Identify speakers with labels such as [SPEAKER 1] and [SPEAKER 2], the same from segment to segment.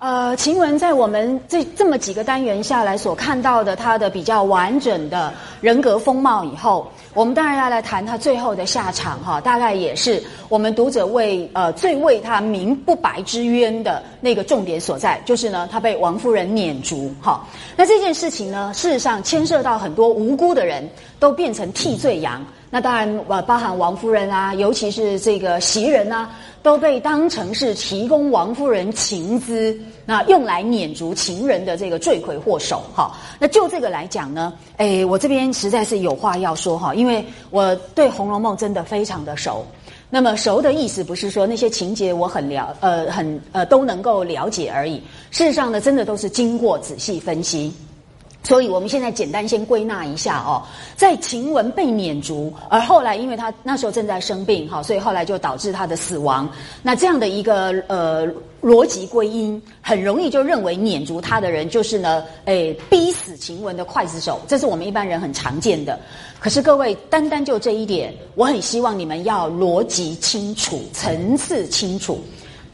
[SPEAKER 1] 呃，晴雯在我们这这么几个单元下来所看到的她的比较完整的人格风貌以后，我们当然要来谈他最后的下场哈，大概也是我们读者为呃最为他鸣不白之冤的那个重点所在，就是呢，他被王夫人撵逐哈。那这件事情呢，事实上牵涉到很多无辜的人都变成替罪羊。那当然，呃，包含王夫人啊，尤其是这个袭人啊，都被当成是提供王夫人情资，那用来撵逐情人的这个罪魁祸首。哈，那就这个来讲呢，诶，我这边实在是有话要说哈，因为我对《红楼梦》真的非常的熟。那么熟的意思不是说那些情节我很了，呃，很呃都能够了解而已。事实上呢，真的都是经过仔细分析。所以，我们现在简单先归纳一下哦，在晴雯被撵逐，而后来因为他那时候正在生病，哈，所以后来就导致他的死亡。那这样的一个呃逻辑归因，很容易就认为撵逐他的人就是呢，诶，逼死晴雯的刽子手，这是我们一般人很常见的。可是各位，单单就这一点，我很希望你们要逻辑清楚、层次清楚。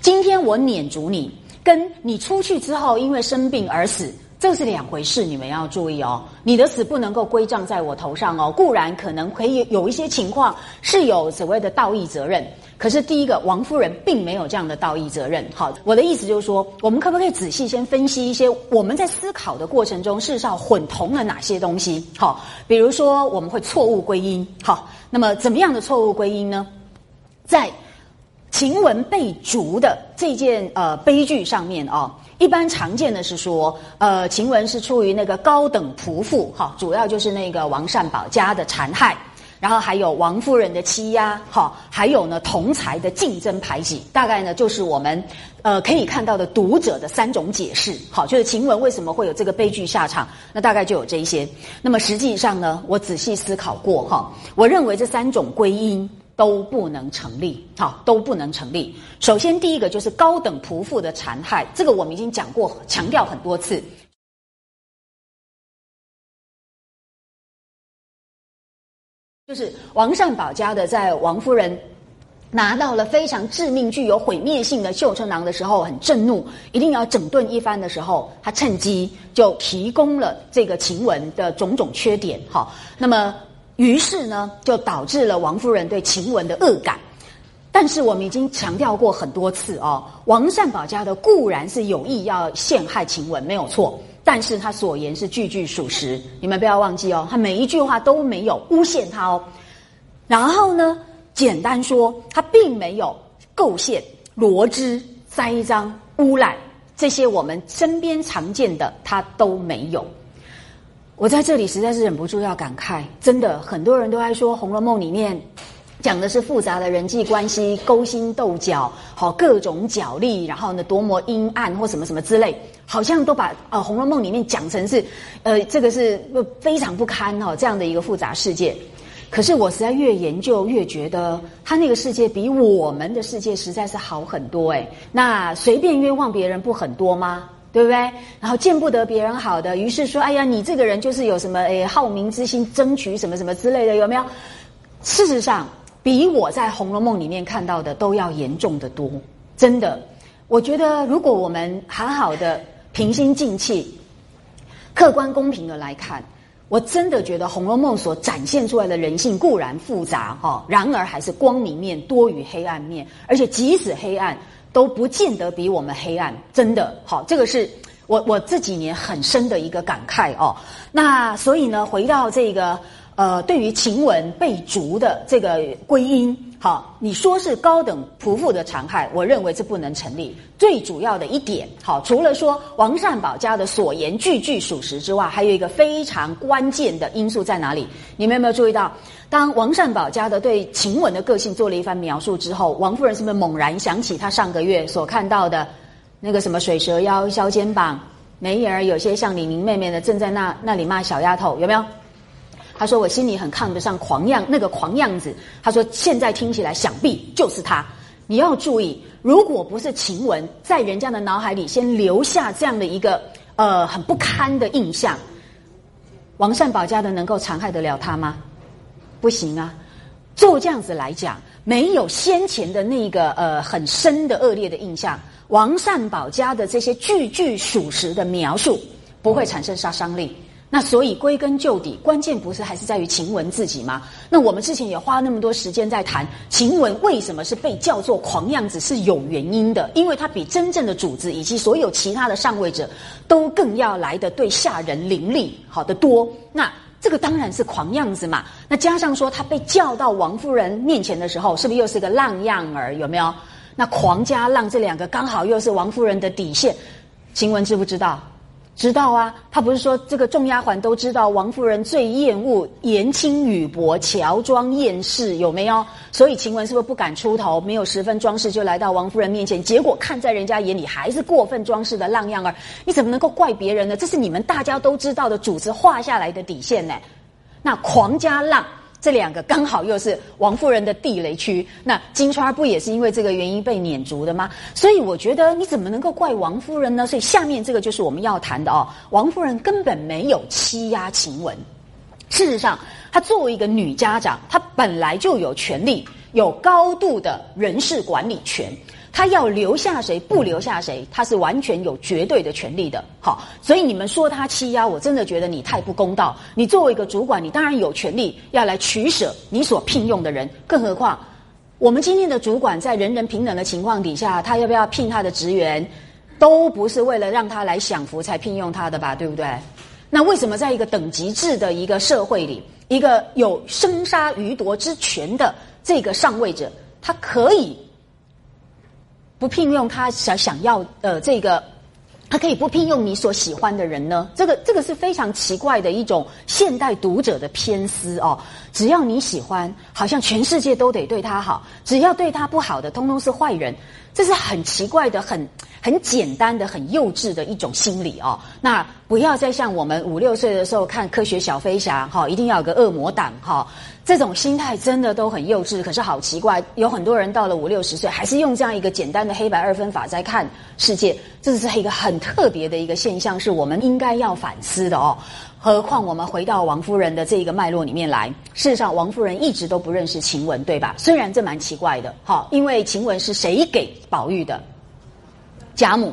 [SPEAKER 1] 今天我撵逐你，跟你出去之后因为生病而死。这是两回事，你们要注意哦。你的死不能够归账在我头上哦。固然可能可以有一些情况是有所谓的道义责任，可是第一个，王夫人并没有这样的道义责任。好，我的意思就是说，我们可不可以仔细先分析一些我们在思考的过程中，事实上混同了哪些东西？好，比如说我们会错误归因。好，那么怎么样的错误归因呢？在晴雯被逐的这件呃悲剧上面哦。一般常见的是说，呃，晴雯是出于那个高等仆妇，哈，主要就是那个王善保家的残害，然后还有王夫人的欺压，哈，还有呢同才的竞争排挤，大概呢就是我们呃可以看到的读者的三种解释，好，就是晴雯为什么会有这个悲剧下场，那大概就有这一些。那么实际上呢，我仔细思考过，哈，我认为这三种归因。都不能成立，好，都不能成立。首先，第一个就是高等仆妇的残害，这个我们已经讲过，强调很多次，就是王善保家的，在王夫人拿到了非常致命、具有毁灭性的绣春囊的时候，很震怒，一定要整顿一番的时候，他趁机就提供了这个晴雯的种种缺点，好，那么。于是呢，就导致了王夫人对晴雯的恶感。但是我们已经强调过很多次哦，王善保家的固然是有意要陷害晴雯，没有错。但是他所言是句句属实，你们不要忘记哦，他每一句话都没有诬陷他哦。然后呢，简单说，他并没有构陷、罗织、栽赃、诬赖这些我们身边常见的，他都没有。我在这里实在是忍不住要感慨，真的很多人都在说《红楼梦》里面讲的是复杂的人际关系、勾心斗角、好各种角力，然后呢多么阴暗或什么什么之类，好像都把呃《红楼梦》里面讲成是呃这个是非常不堪哈这样的一个复杂世界。可是我实在越研究越觉得，他那个世界比我们的世界实在是好很多哎。那随便冤枉别人不很多吗？对不对？然后见不得别人好的，于是说：“哎呀，你这个人就是有什么诶好名之心，争取什么什么之类的，有没有？”事实上，比我在《红楼梦》里面看到的都要严重的多。真的，我觉得如果我们好好的平心静气、客观公平的来看，我真的觉得《红楼梦》所展现出来的人性固然复杂哈，然而还是光明面多于黑暗面，而且即使黑暗。都不见得比我们黑暗，真的好，这个是 我我这几年很深的一个感慨哦。那所以呢，回到这个。呃，对于晴雯被逐的这个归因，好，你说是高等仆妇的残害，我认为这不能成立。最主要的一点，好，除了说王善保家的所言句句属实之外，还有一个非常关键的因素在哪里？你们有没有注意到，当王善保家的对晴雯的个性做了一番描述之后，王夫人是不是猛然想起她上个月所看到的那个什么水蛇腰、削肩膀、眉眼儿有些像李明妹妹的，正在那那里骂小丫头，有没有？他说：“我心里很看不上狂样，那个狂样子。”他说：“现在听起来，想必就是他。你要注意，如果不是晴雯在人家的脑海里先留下这样的一个呃很不堪的印象，王善保家的能够残害得了他吗？不行啊！就这样子来讲，没有先前的那个呃很深的恶劣的印象，王善保家的这些句句属实的描述，不会产生杀伤力。那所以归根究底，关键不是还是在于晴雯自己吗？那我们之前也花那么多时间在谈晴雯为什么是被叫做狂样子是有原因的，因为她比真正的主子以及所有其他的上位者都更要来的对下人凌厉好的多。那这个当然是狂样子嘛。那加上说她被叫到王夫人面前的时候，是不是又是个浪样儿？有没有？那狂加浪这两个刚好又是王夫人的底线，晴雯知不知道？知道啊，他不是说这个众丫鬟都知道王夫人最厌恶言轻语薄、乔装艳饰，有没有？所以晴雯是不是不敢出头，没有十分装饰就来到王夫人面前？结果看在人家眼里还是过分装饰的浪样儿，你怎么能够怪别人呢？这是你们大家都知道的主子画下来的底线呢。那狂加浪。这两个刚好又是王夫人的地雷区，那金钏不也是因为这个原因被撵逐的吗？所以我觉得你怎么能够怪王夫人呢？所以下面这个就是我们要谈的哦。王夫人根本没有欺压晴雯，事实上，她作为一个女家长，她本来就有权利，有高度的人事管理权。他要留下谁，不留下谁，他是完全有绝对的权利的。好，所以你们说他欺压，我真的觉得你太不公道。你作为一个主管，你当然有权利要来取舍你所聘用的人。更何况，我们今天的主管在人人平等的情况底下，他要不要聘他的职员，都不是为了让他来享福才聘用他的吧？对不对？那为什么在一个等级制的一个社会里，一个有生杀予夺之权的这个上位者，他可以？不聘用他想想要呃这个，他可以不聘用你所喜欢的人呢？这个这个是非常奇怪的一种现代读者的偏私哦。只要你喜欢，好像全世界都得对他好；只要对他不好的，通通是坏人。这是很奇怪的、很很简单的、很幼稚的一种心理哦。那不要再像我们五六岁的时候看《科学小飞侠》哈，一定要有个恶魔党哈。这种心态真的都很幼稚，可是好奇怪，有很多人到了五六十岁，还是用这样一个简单的黑白二分法在看世界，这是一个很特别的一个现象，是我们应该要反思的哦。何况我们回到王夫人的这一个脉络里面来，事实上王夫人一直都不认识晴雯，对吧？虽然这蛮奇怪的，哈，因为晴雯是谁给宝玉的？贾母，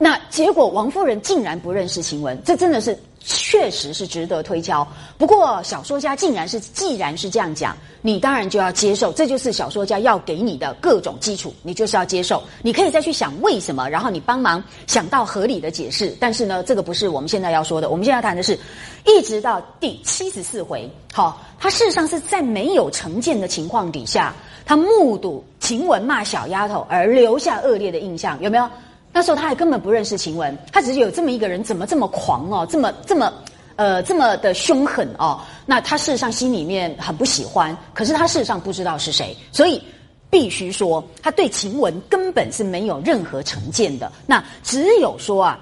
[SPEAKER 1] 那结果王夫人竟然不认识晴雯，这真的是。确实是值得推敲，不过小说家竟然是既然是这样讲，你当然就要接受，这就是小说家要给你的各种基础，你就是要接受。你可以再去想为什么，然后你帮忙想到合理的解释。但是呢，这个不是我们现在要说的，我们现在谈的是，一直到第七十四回，好，他事实上是在没有成见的情况底下，他目睹晴雯骂小丫头而留下恶劣的印象，有没有？那时候他还根本不认识晴雯，他只是有这么一个人，怎么这么狂哦，这么这么，呃，这么的凶狠哦。那他事实上心里面很不喜欢，可是他事实上不知道是谁，所以必须说他对晴雯根本是没有任何成见的。那只有说啊，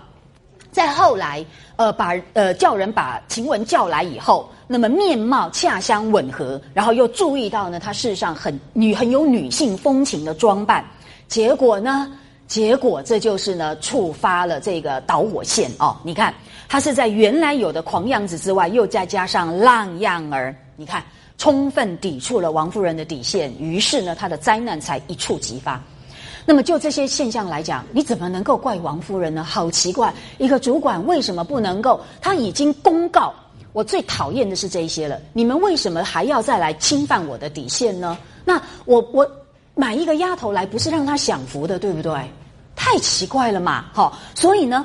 [SPEAKER 1] 在后来呃把呃叫人把晴雯叫来以后，那么面貌恰相吻合，然后又注意到呢，他事实上很女很有女性风情的装扮，结果呢？结果这就是呢，触发了这个导火线哦。你看，他是在原来有的狂样子之外，又再加上浪样儿，你看，充分抵触了王夫人的底线。于是呢，他的灾难才一触即发。那么就这些现象来讲，你怎么能够怪王夫人呢？好奇怪，一个主管为什么不能够？他已经公告，我最讨厌的是这些了。你们为什么还要再来侵犯我的底线呢？那我我。买一个丫头来，不是让她享福的，对不对？太奇怪了嘛！好，所以呢，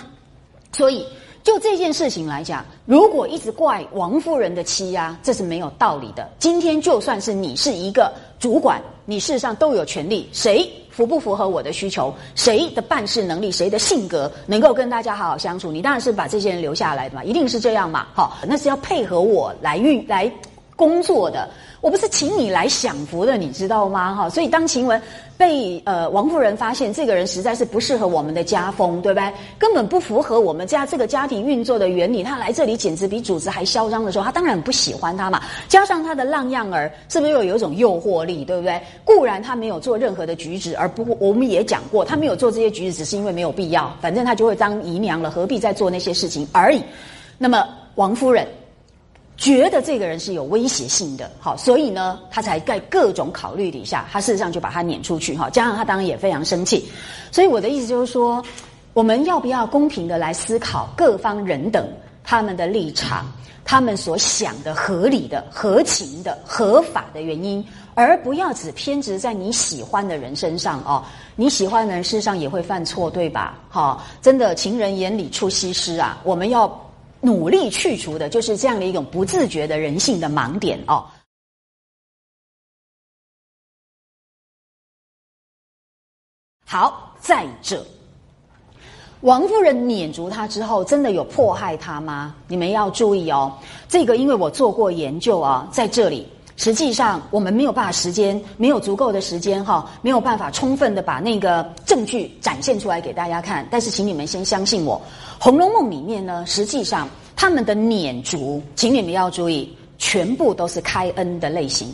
[SPEAKER 1] 所以就这件事情来讲，如果一直怪王夫人的欺压，这是没有道理的。今天就算是你是一个主管，你事实上都有权利，谁符不符合我的需求，谁的办事能力，谁的性格能够跟大家好好相处，你当然是把这些人留下来的嘛，一定是这样嘛。好，那是要配合我来运来工作的。我不是请你来享福的，你知道吗？哈，所以当晴雯被呃王夫人发现这个人实在是不适合我们的家风，对不对？根本不符合我们家这个家庭运作的原理。他来这里简直比主子还嚣张的时候，他当然不喜欢他嘛。加上他的浪样儿，是不是又有一种诱惑力，对不对？固然他没有做任何的举止，而不我们也讲过，他没有做这些举止，只是因为没有必要。反正他就会当姨娘了，何必再做那些事情而已。那么王夫人。觉得这个人是有威胁性的，好，所以呢，他才在各种考虑底下，他事实上就把他撵出去，哈，加上他当然也非常生气，所以我的意思就是说，我们要不要公平的来思考各方人等他们的立场，他们所想的合理的、合情的、合法的原因，而不要只偏执在你喜欢的人身上哦。你喜欢的人事实上也会犯错，对吧？好，真的情人眼里出西施啊！我们要努力去除的就是这样的一种不自觉的人性的盲点哦。好，再者，王夫人撵足他之后，真的有迫害他吗？你们要注意哦，这个因为我做过研究啊，在这里。实际上，我们没有办法时间，没有足够的时间哈，没有办法充分的把那个证据展现出来给大家看。但是，请你们先相信我，《红楼梦》里面呢，实际上他们的撵足，请你们要注意，全部都是开恩的类型。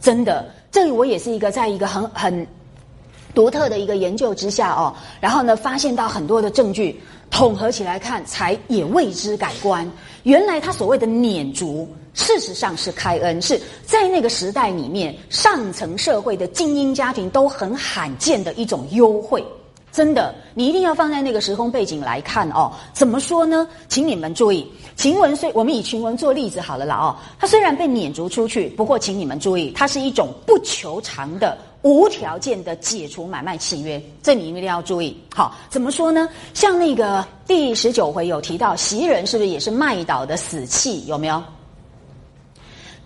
[SPEAKER 1] 真的，这里我也是一个在一个很很独特的一个研究之下哦，然后呢，发现到很多的证据，统合起来看，才也为之改观。原来他所谓的撵足。事实上是开恩，是在那个时代里面，上层社会的精英家庭都很罕见的一种优惠。真的，你一定要放在那个时空背景来看哦。怎么说呢？请你们注意，晴雯虽我们以晴雯做例子好了啦哦，她虽然被撵逐出去，不过请你们注意，它是一种不求偿的、无条件的解除买卖契约。这你一定要注意。好，怎么说呢？像那个第十九回有提到袭人，是不是也是卖岛的死契？有没有？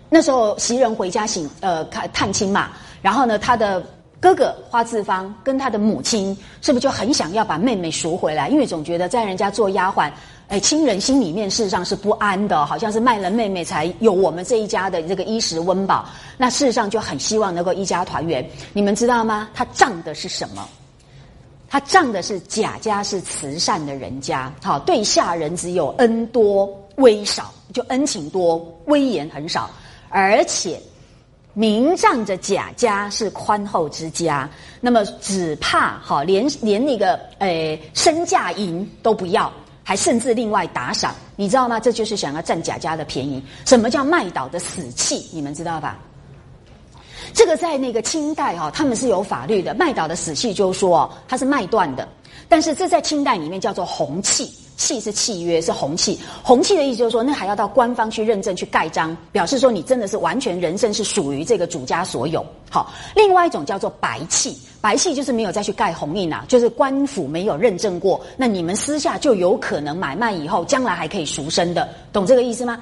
[SPEAKER 1] 那时候袭人回家醒呃看探亲嘛，然后呢，他的哥哥花自芳跟他的母亲是不是就很想要把妹妹赎回来？因为总觉得在人家做丫鬟，哎，亲人心里面事实上是不安的，好像是卖了妹妹才有我们这一家的这个衣食温饱。那事实上就很希望能够一家团圆。你们知道吗？他仗的是什么？他仗的是贾家是慈善的人家，好对下人只有恩多威少，就恩情多，威严很少。而且，明仗着贾家是宽厚之家，那么只怕哈，连连那个诶身价银都不要，还甚至另外打赏，你知道吗？这就是想要占贾家的便宜。什么叫卖岛的死契？你们知道吧？这个在那个清代哈，他们是有法律的。卖岛的死契就是说，它是卖断的，但是这在清代里面叫做红契。契是契约，是红契。红契的意思就是说，那还要到官方去认证、去盖章，表示说你真的是完全人身是属于这个主家所有。好，另外一种叫做白契，白契就是没有再去盖红印啊，就是官府没有认证过，那你们私下就有可能买卖以后，将来还可以赎身的，懂这个意思吗？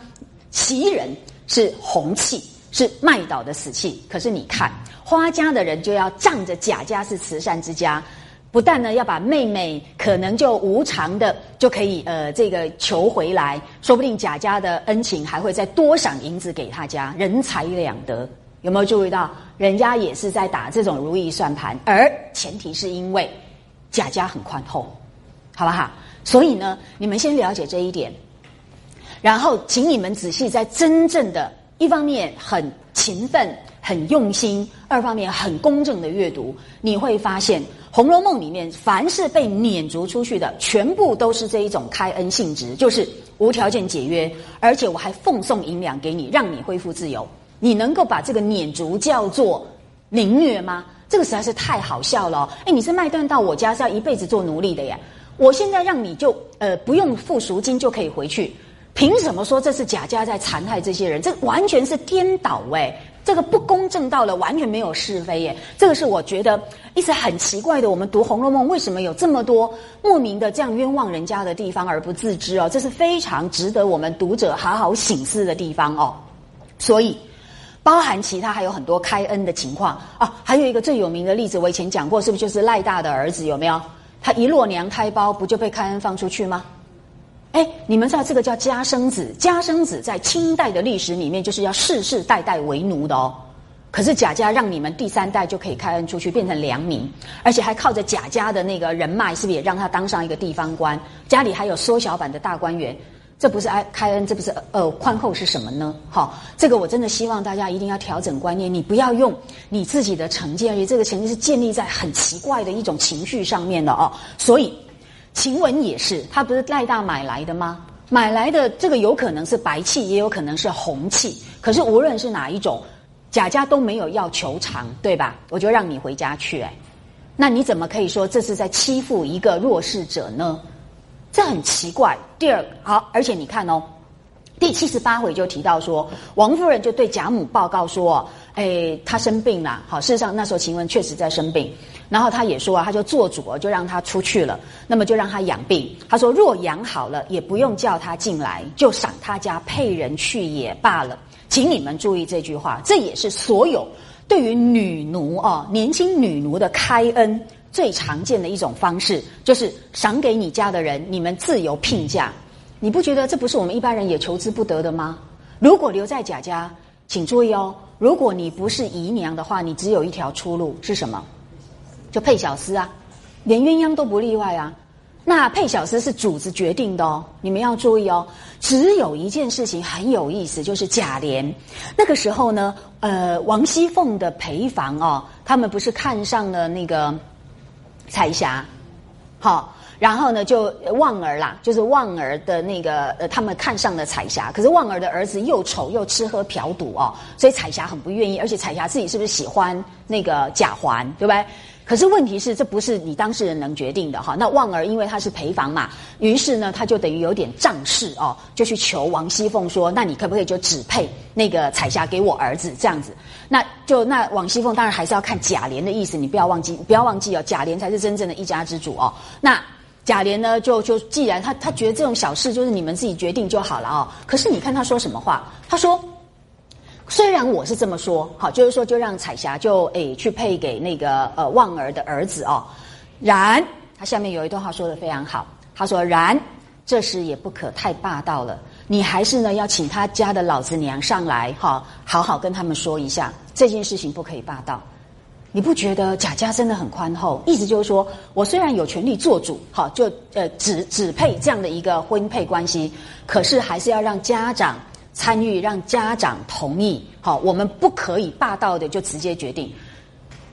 [SPEAKER 1] 袭人是红契，是卖倒的死契，可是你看花家的人就要仗着贾家是慈善之家。不但呢要把妹妹可能就无偿的就可以呃这个求回来，说不定贾家的恩情还会再多赏银子给他家，人财两得。有没有注意到？人家也是在打这种如意算盘，而前提是因为贾家很宽厚，好不好？所以呢，你们先了解这一点，然后请你们仔细在真正的一方面很勤奋、很用心，二方面很公正的阅读，你会发现。《红楼梦》里面，凡是被撵逐出去的，全部都是这一种开恩性质，就是无条件解约，而且我还奉送银两给你，让你恢复自由。你能够把这个撵逐叫做凌虐吗？这个实在是太好笑了！哎，你是卖断到我家是要一辈子做奴隶的呀？我现在让你就呃不用付赎金就可以回去，凭什么说这是贾家在残害这些人？这完全是颠倒哎！这个不公正到了完全没有是非耶，这个是我觉得一直很奇怪的。我们读《红楼梦》为什么有这么多莫名的这样冤枉人家的地方而不自知哦？这是非常值得我们读者好好醒思的地方哦。所以，包含其他还有很多开恩的情况啊。还有一个最有名的例子，我以前讲过，是不是就是赖大的儿子有没有？他一落娘胎包，不就被开恩放出去吗？哎，你们知道这个叫家生子？家生子在清代的历史里面就是要世世代代为奴的哦。可是贾家让你们第三代就可以开恩出去，变成良民，而且还靠着贾家的那个人脉，是不是也让他当上一个地方官？家里还有缩小版的大官员，这不是开开恩，这不是呃宽厚是什么呢？好，这个我真的希望大家一定要调整观念，你不要用你自己的成见，而且这个成见是建立在很奇怪的一种情绪上面的哦。所以。晴雯也是，他不是赖大买来的吗？买来的这个有可能是白气，也有可能是红气。可是无论是哪一种，贾家都没有要求偿，对吧？我就让你回家去，哎，那你怎么可以说这是在欺负一个弱势者呢？这很奇怪。第二，好，而且你看哦。第七十八回就提到说，王夫人就对贾母报告说：“哎，她生病了。好，事实上那时候晴雯确实在生病。然后他也说啊，他就做主就让她出去了。那么就让她养病。他说若养好了，也不用叫她进来，就赏她家配人去也罢了。请你们注意这句话，这也是所有对于女奴哦，年轻女奴的开恩最常见的一种方式，就是赏给你家的人，你们自由聘嫁。”你不觉得这不是我们一般人也求之不得的吗？如果留在贾家，请注意哦，如果你不是姨娘的话，你只有一条出路是什么？就配小厮啊，连鸳鸯都不例外啊。那配小厮是主子决定的哦，你们要注意哦。只有一件事情很有意思，就是贾琏那个时候呢，呃，王熙凤的陪房哦，他们不是看上了那个彩霞，好。然后呢，就旺儿啦，就是旺儿的那个呃，他们看上了彩霞，可是旺儿的儿子又丑又吃喝嫖赌哦，所以彩霞很不愿意，而且彩霞自己是不是喜欢那个贾环，对不对？可是问题是，这不是你当事人能决定的哈。那旺儿因为他是陪房嘛，于是呢，他就等于有点仗势哦，就去求王熙凤说：“那你可不可以就只配那个彩霞给我儿子这样子？”那就那王熙凤当然还是要看贾琏的意思，你不要忘记，不要忘记哦，贾琏才是真正的一家之主哦。那。贾琏呢，就就既然他他觉得这种小事就是你们自己决定就好了哦。可是你看他说什么话？他说，虽然我是这么说，好，就是说就让彩霞就诶去配给那个呃旺儿的儿子哦。然他下面有一段话说的非常好，他说然这事也不可太霸道了，你还是呢要请他家的老子娘上来哈，好好跟他们说一下这件事情不可以霸道。你不觉得贾家真的很宽厚？意思就是说，我虽然有权利做主，好，就呃只只配这样的一个婚配关系，可是还是要让家长参与，让家长同意，好，我们不可以霸道的就直接决定。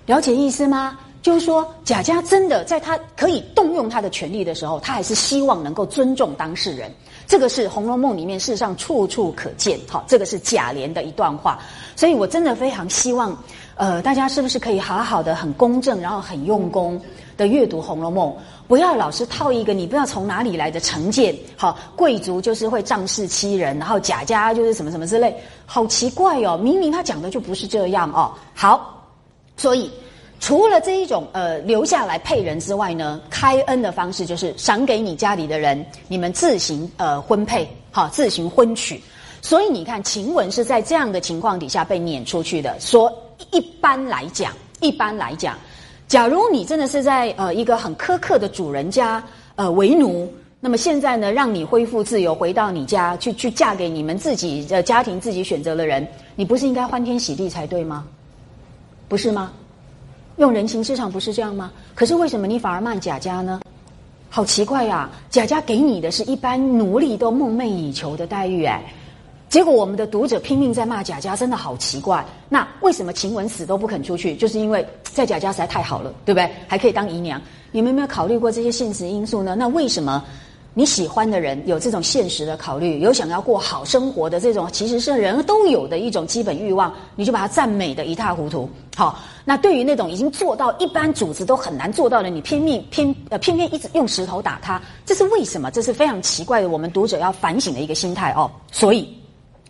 [SPEAKER 1] 了解意思吗？就是说，贾家真的在他可以动用他的权利的时候，他还是希望能够尊重当事人。这个是《红楼梦》里面事实上处处可见。好，这个是贾琏的一段话，所以我真的非常希望。呃，大家是不是可以好好的、很公正，然后很用功的阅读《红楼梦》？不要老是套一个你不知道从哪里来的成见。好，贵族就是会仗势欺人，然后贾家就是什么什么之类，好奇怪哦！明明他讲的就不是这样哦。好，所以除了这一种呃留下来配人之外呢，开恩的方式就是赏给你家里的人，你们自行呃婚配，好，自行婚娶。所以你看，晴雯是在这样的情况底下被撵出去的，说。一般来讲，一般来讲，假如你真的是在呃一个很苛刻的主人家呃为奴，那么现在呢，让你恢复自由，回到你家去去嫁给你们自己的家庭自己选择的人，你不是应该欢天喜地才对吗？不是吗？用人情市场不是这样吗？可是为什么你反而骂贾家呢？好奇怪呀！贾家给你的是一般奴隶都梦寐以求的待遇哎。结果我们的读者拼命在骂贾家，真的好奇怪。那为什么晴雯死都不肯出去？就是因为在贾家实在太好了，对不对？还可以当姨娘。你们有没有考虑过这些现实因素呢？那为什么你喜欢的人有这种现实的考虑，有想要过好生活的这种，其实是人都有的一种基本欲望，你就把它赞美的一塌糊涂。好，那对于那种已经做到一般主子都很难做到的，你拼命偏呃偏偏一直用石头打他，这是为什么？这是非常奇怪的，我们读者要反省的一个心态哦。所以。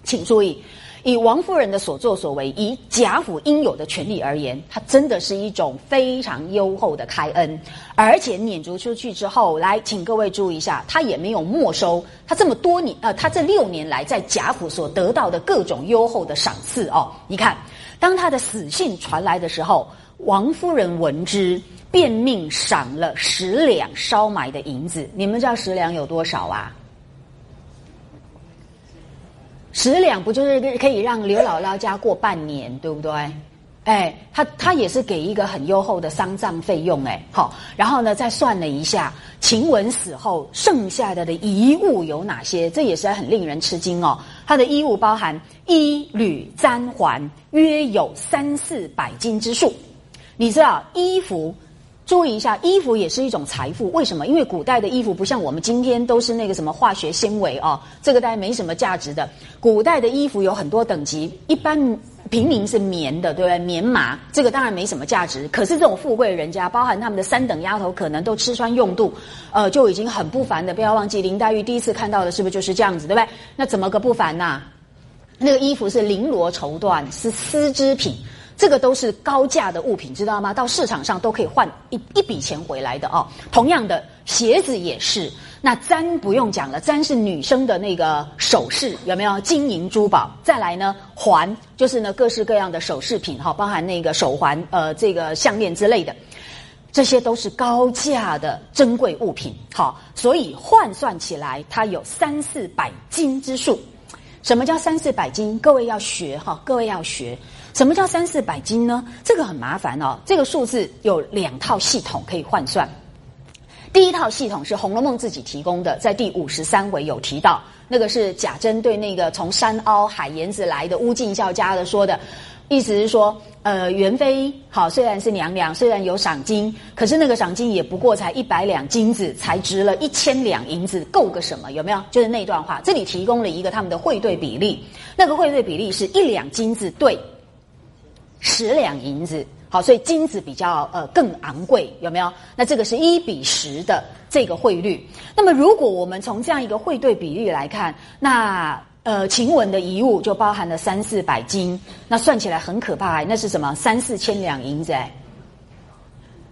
[SPEAKER 1] 请注意，以王夫人的所作所为，以贾府应有的权利而言，她真的是一种非常优厚的开恩，而且撵逐出去之后，来，请各位注意一下，她也没有没收她这么多年，呃，她这六年来在贾府所得到的各种优厚的赏赐哦。你看，当她的死讯传来的时候，王夫人闻之，便命赏了十两烧埋的银子。你们知道十两有多少啊？十两不就是可以让刘姥姥家过半年，对不对？哎，他他也是给一个很优厚的丧葬费用，哎，好，然后呢，再算了一下，晴雯死后剩下的的遗物有哪些？这也是很令人吃惊哦。他的衣物包含衣履簪环，约有三四百斤之数。你知道衣服？注意一下，衣服也是一种财富。为什么？因为古代的衣服不像我们今天都是那个什么化学纤维哦，这个大概没什么价值的。古代的衣服有很多等级，一般平民是棉的，对不对？棉麻，这个当然没什么价值。可是这种富贵人家，包含他们的三等丫头，可能都吃穿用度，呃，就已经很不凡的。不要忘记，林黛玉第一次看到的是不是就是这样子，对不对？那怎么个不凡呐？那个衣服是绫罗绸缎，是丝织品。这个都是高价的物品，知道吗？到市场上都可以换一一笔钱回来的哦。同样的，鞋子也是。那簪不用讲了，簪是女生的那个首饰，有没有金银珠宝？再来呢，环就是呢各式各样的首饰品哈，包含那个手环、呃这个项链之类的，这些都是高价的珍贵物品。好，所以换算起来，它有三四百金之数。什么叫三四百金？各位要学哈，各位要学。什么叫三四百金呢？这个很麻烦哦。这个数字有两套系统可以换算。第一套系统是《红楼梦》自己提供的，在第五十三回有提到，那个是贾珍对那个从山凹海沿子来的乌进孝家的说的，意思是说，呃，元妃好虽然是娘娘，虽然有赏金，可是那个赏金也不过才一百两金子，才值了一千两银子，够个什么？有没有？就是那段话，这里提供了一个他们的汇兑比例，那个汇兑比例是一两金子兑。十两银子，好，所以金子比较呃更昂贵，有没有？那这个是一比十的这个汇率。那么如果我们从这样一个汇兑比率来看，那呃晴雯的遗物就包含了三四百金，那算起来很可怕，那是什么？三四千两银子，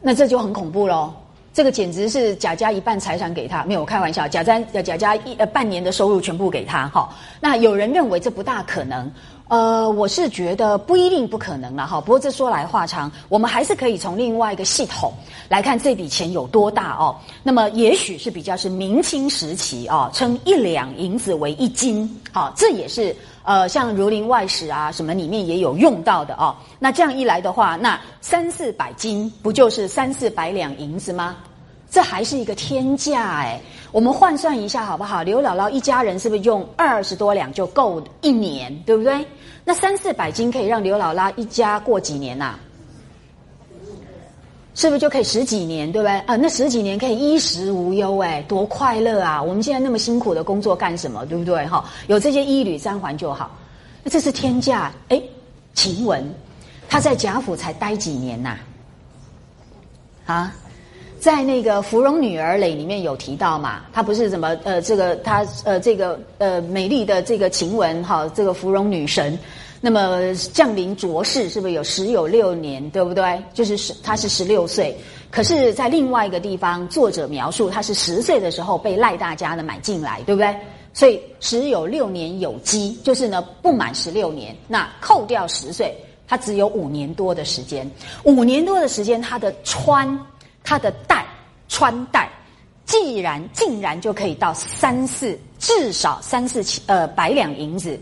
[SPEAKER 1] 那这就很恐怖喽。这个简直是贾家一半财产给他，没有开玩笑，贾家贾家一呃半年的收入全部给他哈。那有人认为这不大可能。呃，我是觉得不一定不可能了哈。不过这说来话长，我们还是可以从另外一个系统来看这笔钱有多大哦。那么也许是比较是明清时期啊，称一两银子为一斤，好，这也是呃像《儒林外史》啊什么里面也有用到的哦。那这样一来的话，那三四百斤不就是三四百两银子吗？这还是一个天价哎！我们换算一下好不好？刘姥姥一家人是不是用二十多两就够一年，对不对？那三四百斤可以让刘姥姥一家过几年呐？是不是就可以十几年，对不对？啊，那十几年可以衣食无忧，哎，多快乐啊！我们现在那么辛苦的工作干什么，对不对？哈，有这些衣履三环就好。那这是天价哎！晴雯，她在贾府才待几年呐？啊？在那个《芙蓉女儿蕾》里面有提到嘛，她不是什么呃，这个她呃，这个呃，美丽的这个晴雯哈，这个芙蓉女神，那么降临卓氏是不是有十有六年，对不对？就是十，他是十六岁，可是，在另外一个地方，作者描述他是十岁的时候被赖大家呢买进来，对不对？所以十有六年有基，就是呢不满十六年，那扣掉十岁，他只有五年多的时间，五年多的时间，他的穿。他的带穿戴，既然竟然就可以到三四，至少三四千呃百两银子，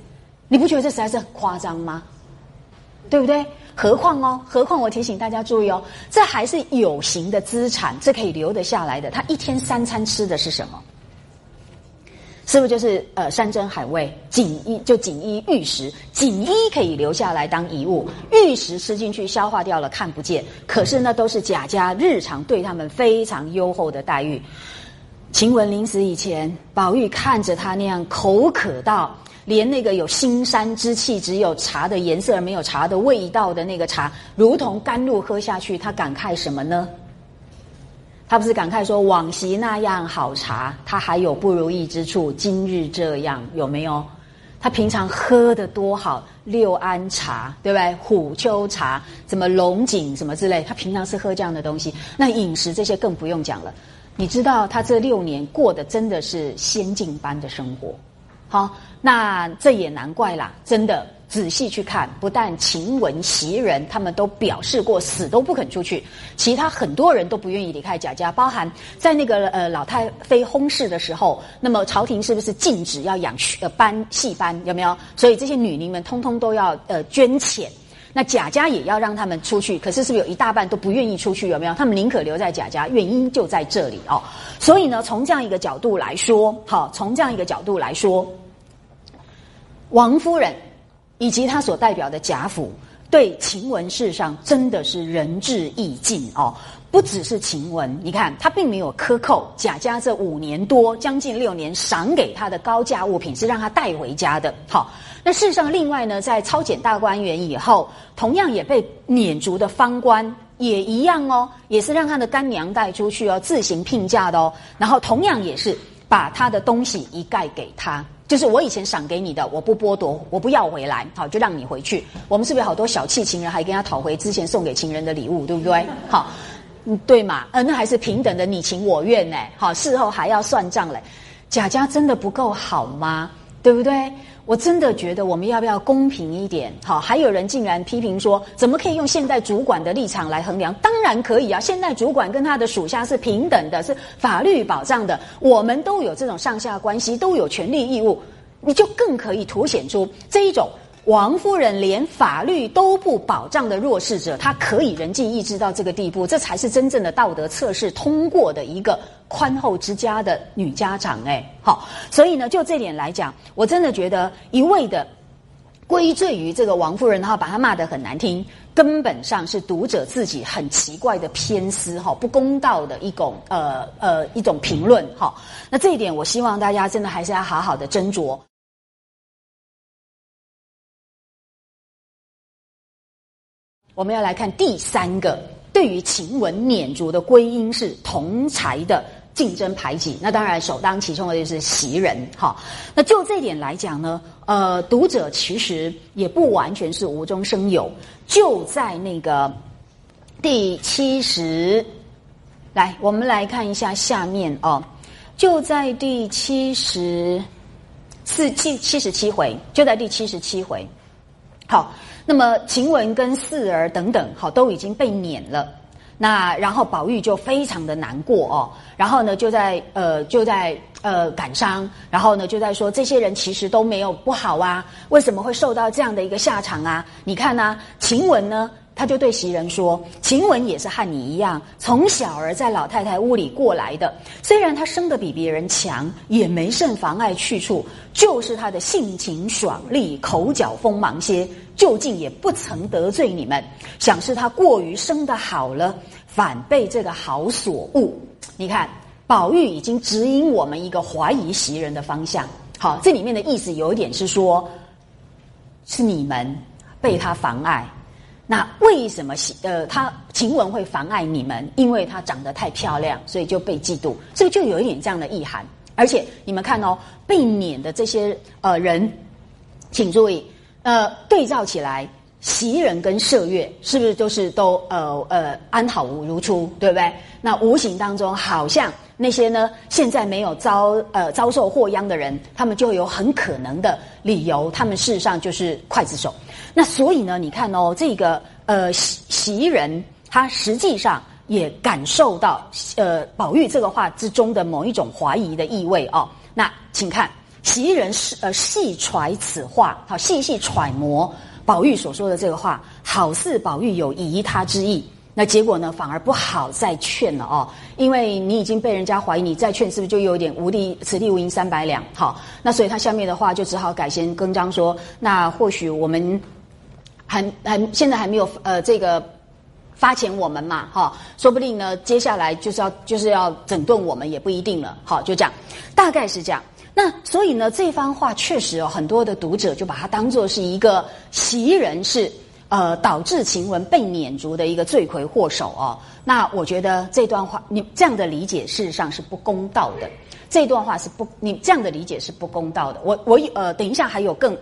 [SPEAKER 1] 你不觉得这实在是很夸张吗？对不对？何况哦，何况我提醒大家注意哦，这还是有形的资产，这可以留得下来的。他一天三餐吃的是什么？是不是就是呃山珍海味、锦衣就锦衣玉食？锦衣可以留下来当遗物，玉食吃进去消化掉了看不见。可是那都是贾家日常对他们非常优厚的待遇。晴雯临死以前，宝玉看着他那样口渴到连那个有腥膻之气、只有茶的颜色而没有茶的味道的那个茶，如同甘露喝下去，他感慨什么呢？他不是感慨说往昔那样好茶，他还有不如意之处，今日这样有没有？他平常喝的多好，六安茶对不对？虎丘茶，什么龙井什么之类，他平常是喝这样的东西。那饮食这些更不用讲了。你知道他这六年过的真的是仙境般的生活，好，那这也难怪啦，真的。仔细去看，不但晴雯、袭人他们都表示过死都不肯出去，其他很多人都不愿意离开贾家，包含在那个呃老太妃轰逝的时候，那么朝廷是不是禁止要养呃班戏班有没有？所以这些女尼们通通都要呃捐钱，那贾家也要让他们出去，可是是不是有一大半都不愿意出去？有没有？他们宁可留在贾家，原因就在这里哦。所以呢，从这样一个角度来说，好，从这样一个角度来说，王夫人。以及他所代表的贾府，对晴雯事上真的是仁至义尽哦，不只是晴雯，你看他并没有克扣贾家这五年多将近六年赏给他的高价物品，是让他带回家的。好，那事实上，另外呢，在超检大观园以后，同样也被撵逐的方官也一样哦，也是让他的干娘带出去哦，自行聘嫁的哦，然后同样也是把他的东西一概给他。就是我以前赏给你的，我不剥夺，我不要回来，好，就让你回去。我们是不是好多小气情人还跟他讨回之前送给情人的礼物，对不对？好，嗯，对嘛？呃，那还是平等的，你情我愿呢。好，事后还要算账嘞。贾家真的不够好吗？对不对？我真的觉得我们要不要公平一点？好，还有人竟然批评说，怎么可以用现代主管的立场来衡量？当然可以啊！现代主管跟他的属下是平等的，是法律保障的，我们都有这种上下关系，都有权利义务，你就更可以凸显出这一种。王夫人连法律都不保障的弱势者，她可以人尽意志到这个地步，这才是真正的道德测试通过的一个宽厚之家的女家长。哎，好，所以呢，就这点来讲，我真的觉得一味的归罪于这个王夫人，然后把她骂得很难听，根本上是读者自己很奇怪的偏私，哈，不公道的一种呃呃一种评论，哈。那这一点，我希望大家真的还是要好好的斟酌。我们要来看第三个，对于晴雯撵逐的归因是同才的竞争排挤。那当然首当其冲的就是袭人。哈，那就这点来讲呢，呃，读者其实也不完全是无中生有。就在那个第七十，来，我们来看一下下面哦，就在第七十四七七十七回，就在第七十七回，好。那么晴雯跟四儿等等，好都已经被撵了。那然后宝玉就非常的难过哦，然后呢就在呃就在呃感伤，然后呢就在说这些人其实都没有不好啊，为什么会受到这样的一个下场啊？你看呢，晴雯呢？他就对袭人说：“晴雯也是和你一样，从小儿在老太太屋里过来的。虽然她生的比别人强，也没甚妨碍去处。就是她的性情爽利，口角锋芒些，究竟也不曾得罪你们。想是她过于生的好了，反被这个好所误。你看，宝玉已经指引我们一个怀疑袭人的方向。好，这里面的意思有一点是说，是你们被他妨碍。”那为什么呃，他晴雯会妨碍你们？因为她长得太漂亮，所以就被嫉妒。所以就有一点这样的意涵。而且你们看哦，被撵的这些呃人，请注意，呃，对照起来，袭人跟麝月是不是就是都呃呃安好如初，对不对？那无形当中，好像那些呢，现在没有遭呃遭受祸殃的人，他们就有很可能的理由，他们事实上就是刽子手。那所以呢，你看哦，这个呃袭袭人，他实际上也感受到呃宝玉这个话之中的某一种怀疑的意味哦。那请看袭人是呃细揣此话，好细细揣摩宝玉所说的这个话，好似宝玉有疑他之意。那结果呢，反而不好再劝了哦，因为你已经被人家怀疑，你再劝是不是就有点无力？此地无银三百两。好，那所以他下面的话就只好改先更张说，那或许我们。还还现在还没有呃这个发钱我们嘛哈，说不定呢接下来就是要就是要整顿我们也不一定了，好就这样，大概是这样。那所以呢这番话确实有很多的读者就把它当做是一个袭人是呃导致晴雯被撵逐的一个罪魁祸首哦。那我觉得这段话你这样的理解事实上是不公道的，这段话是不你这样的理解是不公道的。我我呃等一下还有更。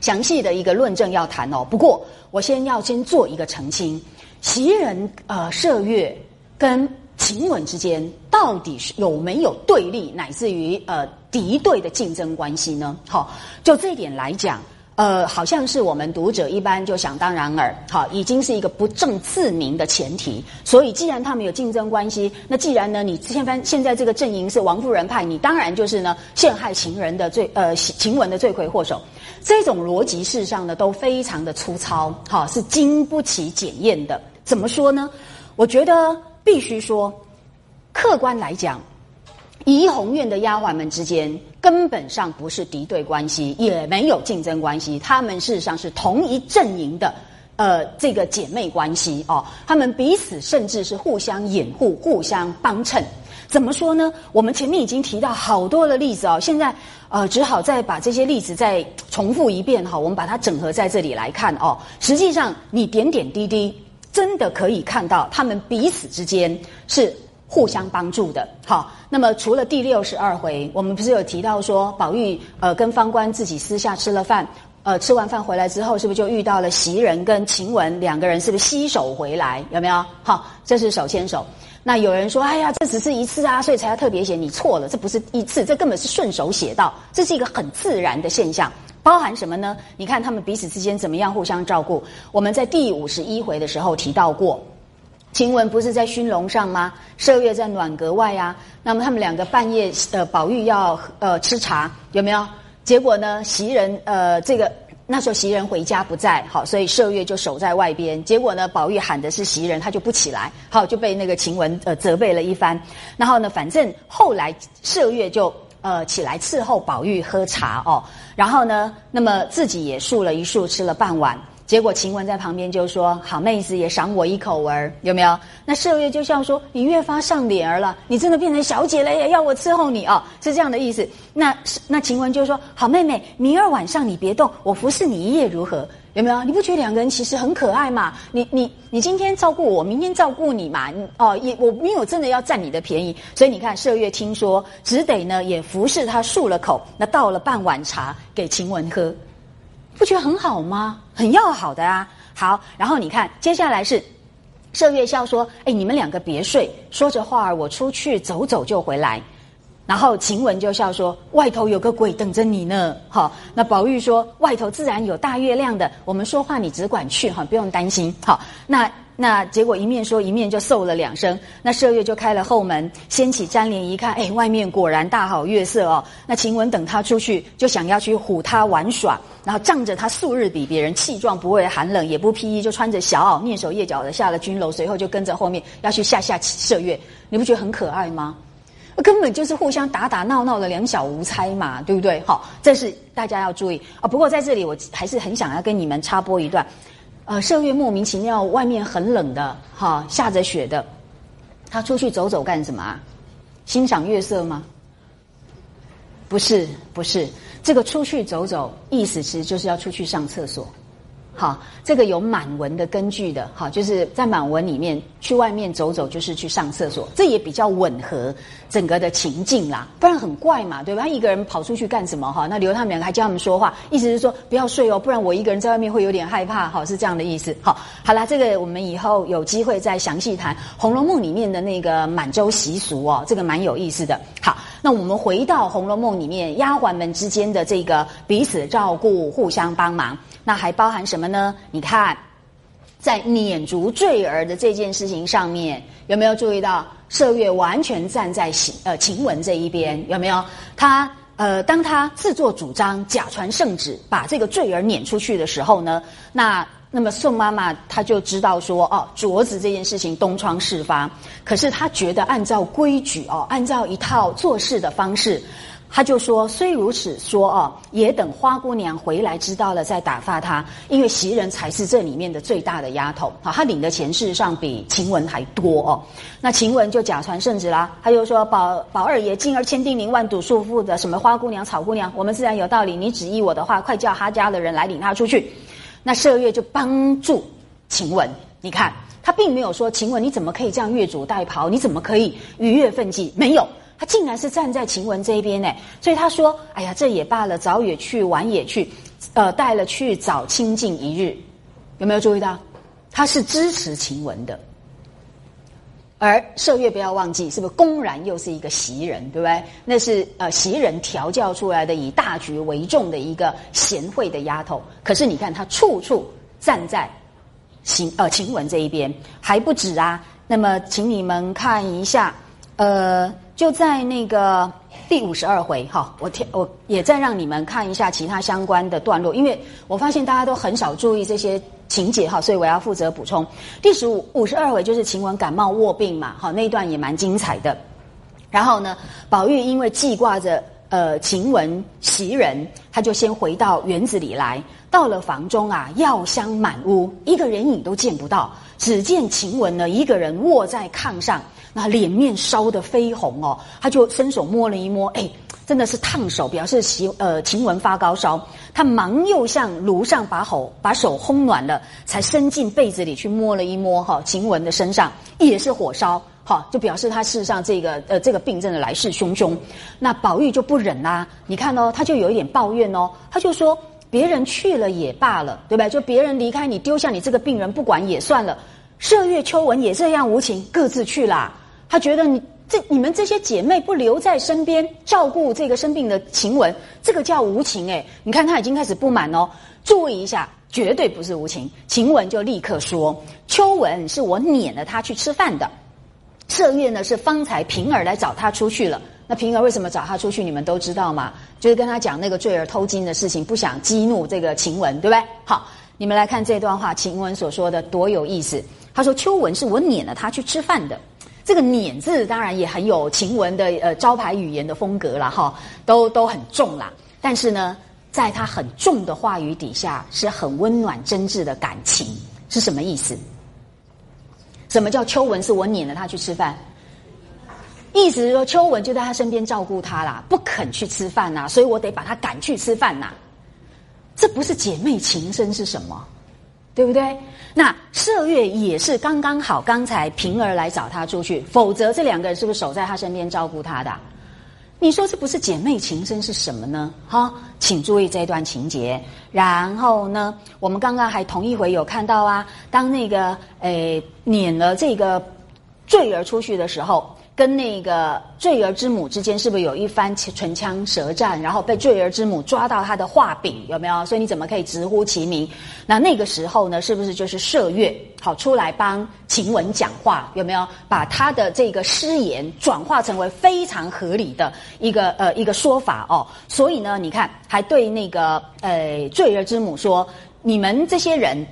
[SPEAKER 1] 详细的一个论证要谈哦，不过我先要先做一个澄清：袭人、呃，麝月跟晴雯之间到底是有没有对立，乃至于呃敌对的竞争关系呢？好，就这一点来讲，呃，好像是我们读者一般就想当然耳，好，已经是一个不正自明的前提。所以，既然他们有竞争关系，那既然呢，你现番现在这个阵营是王夫人派，你当然就是呢陷害情人的罪，呃，晴雯的罪魁祸首。这种逻辑事上呢，都非常的粗糙，哈，是经不起检验的。怎么说呢？我觉得必须说，客观来讲，怡红院的丫鬟们之间根本上不是敌对关系，也没有竞争关系，他们事实上是同一阵营的呃这个姐妹关系哦，他们彼此甚至是互相掩护、互相帮衬。怎么说呢？我们前面已经提到好多的例子哦，现在呃只好再把这些例子再重复一遍哈。我们把它整合在这里来看哦。实际上，你点点滴滴真的可以看到他们彼此之间是互相帮助的。好，那么除了第六十二回，我们不是有提到说宝玉呃跟方官自己私下吃了饭，呃吃完饭回来之后，是不是就遇到了袭人跟晴雯两个人是不是携手回来？有没有？好，这是手牵手。那有人说：“哎呀，这只是一次啊，所以才要特别写。”你错了，这不是一次，这根本是顺手写到，这是一个很自然的现象。包含什么呢？你看他们彼此之间怎么样互相照顾。我们在第五十一回的时候提到过，晴雯不是在熏笼上吗？麝月在暖阁外啊。那么他们两个半夜，呃，宝玉要呃吃茶，有没有？结果呢，袭人呃这个。那时候袭人回家不在，好，所以麝月就守在外边。结果呢，宝玉喊的是袭人，他就不起来，好，就被那个晴雯呃责备了一番。然后呢，反正后来麝月就呃起来伺候宝玉喝茶哦。然后呢，那么自己也漱了一漱，吃了半碗。结果晴雯在旁边就说：“好妹子也赏我一口儿，有没有？”那麝月就笑说：“你越发上脸儿了，你真的变成小姐了，也要我伺候你哦，是这样的意思。”那那晴雯就说：“好妹妹，明儿晚上你别动，我服侍你一夜如何？有没有？你不觉得两个人其实很可爱嘛？你你你今天照顾我，明天照顾你嘛？哦，也我没有真的要占你的便宜，所以你看麝月听说，只得呢也服侍他漱了口，那倒了半碗茶给晴雯喝。”不觉得很好吗？很要好的啊。好，然后你看，接下来是麝月笑说：“哎，你们两个别睡。”说着话儿，我出去走走就回来。然后晴雯就笑说：“外头有个鬼等着你呢。”好，那宝玉说：“外头自然有大月亮的，我们说话你只管去哈，不用担心。”好，那。那结果一面说一面就嗽了两声，那麝月就开了后门，掀起粘帘一看，哎，外面果然大好月色哦。那晴雯等他出去，就想要去唬他玩耍，然后仗着他素日比别人气壮，不畏寒冷，也不披衣，就穿着小袄，蹑手蹑脚的下了军楼，随后就跟着后面要去吓吓麝月。你不觉得很可爱吗？根本就是互相打打闹闹的两小无猜嘛，对不对？好，这是大家要注意啊。不过在这里，我还是很想要跟你们插播一段。呃，麝月莫名其妙，外面很冷的，哈，下着雪的，他出去走走干什么啊？欣赏月色吗？不是，不是，这个出去走走，意思其实就是要出去上厕所。好，这个有满文的根据的，好，就是在满文里面去外面走走，就是去上厕所，这也比较吻合整个的情境啦，不然很怪嘛，对吧？他一个人跑出去干什么？哈，那留他们两个还教他们说话，意思是说不要睡哦，不然我一个人在外面会有点害怕，好，是这样的意思。好，好啦，这个我们以后有机会再详细谈《红楼梦》里面的那个满洲习俗哦，这个蛮有意思的。好，那我们回到《红楼梦》里面丫鬟们之间的这个彼此照顾、互相帮忙。那还包含什么呢？你看，在撵逐坠儿的这件事情上面，有没有注意到麝月完全站在晴呃晴雯这一边？有没有？他呃，当他自作主张假传圣旨，把这个坠儿撵出去的时候呢，那那么宋妈妈她就知道说，哦，镯子这件事情东窗事发，可是她觉得按照规矩哦，按照一套做事的方式。他就说：“虽如此说哦，也等花姑娘回来知道了再打发她，因为袭人才是这里面的最大的丫头。好，她领的钱事实上比晴雯还多哦。那晴雯就假传圣旨啦，他就说宝宝二爷今儿千叮咛万嘱咐的什么花姑娘、草姑娘，我们自然有道理。你旨意我的话，快叫他家的人来领她出去。那麝月就帮助晴雯，你看他并没有说晴雯你怎么可以这样越俎代庖，你怎么可以逾越分际？没有。”他竟然是站在晴雯这一边呢，所以他说：“哎呀，这也罢了，早也去，晚也去，呃，带了去早清静一日，有没有注意到？他是支持晴雯的。而麝月不要忘记，是不是公然又是一个袭人，对不对？那是呃袭人调教出来的，以大局为重的一个贤惠的丫头。可是你看，她处处站在晴呃晴雯这一边，还不止啊。那么，请你们看一下，呃。”就在那个第五十二回哈，我天，我也再让你们看一下其他相关的段落，因为我发现大家都很少注意这些情节哈，所以我要负责补充。第十五五十二回就是晴雯感冒卧病嘛，好那一段也蛮精彩的。然后呢，宝玉因为记挂着。呃晴雯袭人，他就先回到园子里来。到了房中啊，药香满屋，一个人影都见不到。只见晴雯呢，一个人卧在炕上，那脸面烧得绯红哦。他就伸手摸了一摸，哎，真的是烫手，表示晴呃晴雯发高烧。他忙又向炉上把火把手烘暖了，才伸进被子里去摸了一摸哈晴雯的身上，也是火烧。好，就表示他事实上这个呃这个病症的来势汹汹，那宝玉就不忍啦。你看哦，他就有一点抱怨哦，他就说别人去了也罢了，对吧？就别人离开你，丢下你这个病人不管也算了。麝月、秋纹也这样无情，各自去啦。他觉得你这你们这些姐妹不留在身边照顾这个生病的晴雯，这个叫无情哎。你看他已经开始不满哦，注意一下，绝对不是无情。晴雯就立刻说：“秋纹是我撵了他去吃饭的。”麝月呢是方才平儿来找他出去了。那平儿为什么找他出去？你们都知道吗？就是跟他讲那个坠儿偷金的事情，不想激怒这个晴雯，对不对？好，你们来看这段话，晴雯所说的多有意思。他说：“秋纹是我撵了他去吃饭的。”这个“撵”字当然也很有晴雯的呃招牌语言的风格了哈，都都很重啦。但是呢，在他很重的话语底下，是很温暖真挚的感情，是什么意思？什么叫秋文是我撵了他去吃饭？意思是说秋文就在他身边照顾他啦，不肯去吃饭呐，所以我得把他赶去吃饭呐。这不是姐妹情深是什么？对不对？那麝月也是刚刚好，刚才平儿来找他出去，否则这两个人是不是守在他身边照顾他的？你说这不是姐妹情深是什么呢？哈，请注意这段情节。然后呢，我们刚刚还同一回有看到啊，当那个诶撵了这个坠儿出去的时候。跟那个坠儿之母之间是不是有一番唇枪舌战？然后被坠儿之母抓到他的画柄，有没有？所以你怎么可以直呼其名？那那个时候呢，是不是就是麝月好出来帮晴雯讲话？有没有把他的这个失言转化成为非常合理的一个呃一个说法哦？所以呢，你看还对那个呃坠儿之母说：“你们这些人，